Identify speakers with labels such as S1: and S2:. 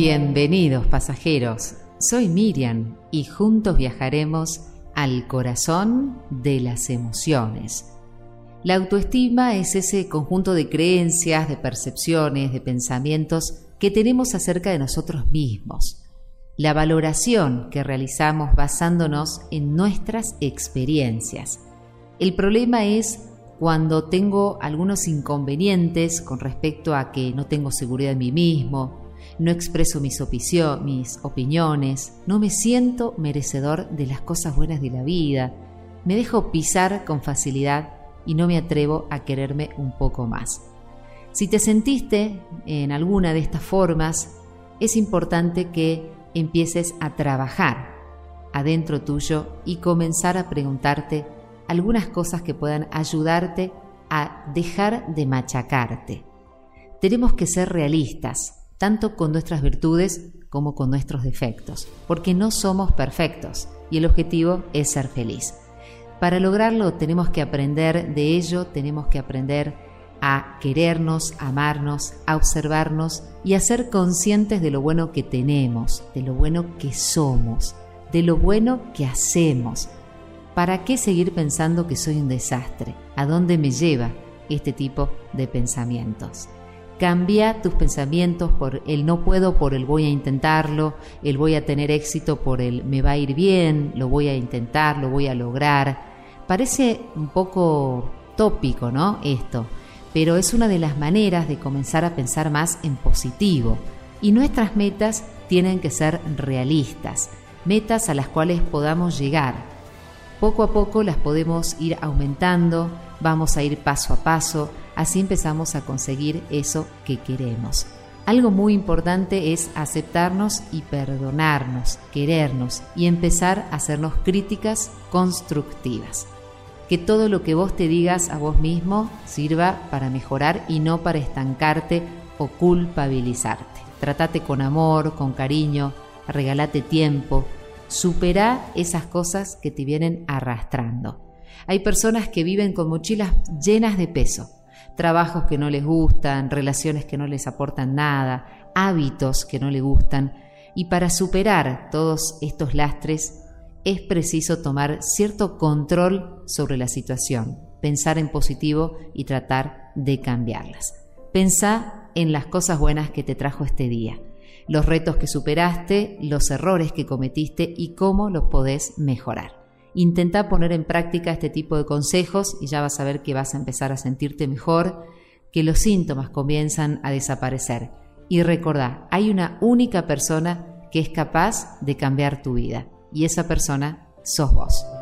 S1: Bienvenidos pasajeros, soy Miriam y juntos viajaremos al corazón de las emociones. La autoestima es ese conjunto de creencias, de percepciones, de pensamientos que tenemos acerca de nosotros mismos. La valoración que realizamos basándonos en nuestras experiencias. El problema es cuando tengo algunos inconvenientes con respecto a que no tengo seguridad en mí mismo, no expreso mis, opiniones, no me siento merecedor de las cosas buenas de la vida, me dejo pisar con facilidad y no me atrevo a quererme un poco más. Si te sentiste en alguna de estas formas, es importante que empieces a trabajar adentro tuyo y comenzar a preguntarte algunas cosas que puedan ayudarte a dejar de machacarte. Tenemos que ser realistas tanto con nuestras virtudes como con nuestros defectos, porque no somos perfectos y el objetivo es ser feliz. Para lograrlo tenemos que aprender de ello, tenemos que aprender a querernos, amarnos, a observarnos y a ser conscientes de lo bueno que tenemos, de lo bueno que somos, de lo bueno que hacemos. ¿Para qué seguir pensando que soy un desastre? ¿A dónde me lleva este tipo de pensamientos? Cambia tus pensamientos por el no puedo, por el voy a intentarlo, el voy a tener éxito, por el me va a ir bien, lo voy a intentar, lo voy a lograr. Parece un poco tópico, ¿no? Esto, pero es una de las maneras de comenzar a pensar más en positivo. Y nuestras metas tienen que ser realistas, metas a las cuales podamos llegar. Poco a poco las podemos ir aumentando, vamos a ir paso a paso, Así empezamos a conseguir eso que queremos. Algo muy importante es aceptarnos y perdonarnos, querernos y empezar a hacernos críticas constructivas. Que todo lo que vos te digas a vos mismo sirva para mejorar y no para estancarte o culpabilizarte. Tratate con amor, con cariño, regalate tiempo, supera esas cosas que te vienen arrastrando. Hay personas que viven con mochilas llenas de peso trabajos que no les gustan, relaciones que no les aportan nada, hábitos que no les gustan. Y para superar todos estos lastres es preciso tomar cierto control sobre la situación, pensar en positivo y tratar de cambiarlas. Pensá en las cosas buenas que te trajo este día, los retos que superaste, los errores que cometiste y cómo los podés mejorar. Intenta poner en práctica este tipo de consejos y ya vas a ver que vas a empezar a sentirte mejor, que los síntomas comienzan a desaparecer. Y recordá, hay una única persona que es capaz de cambiar tu vida y esa persona sos vos.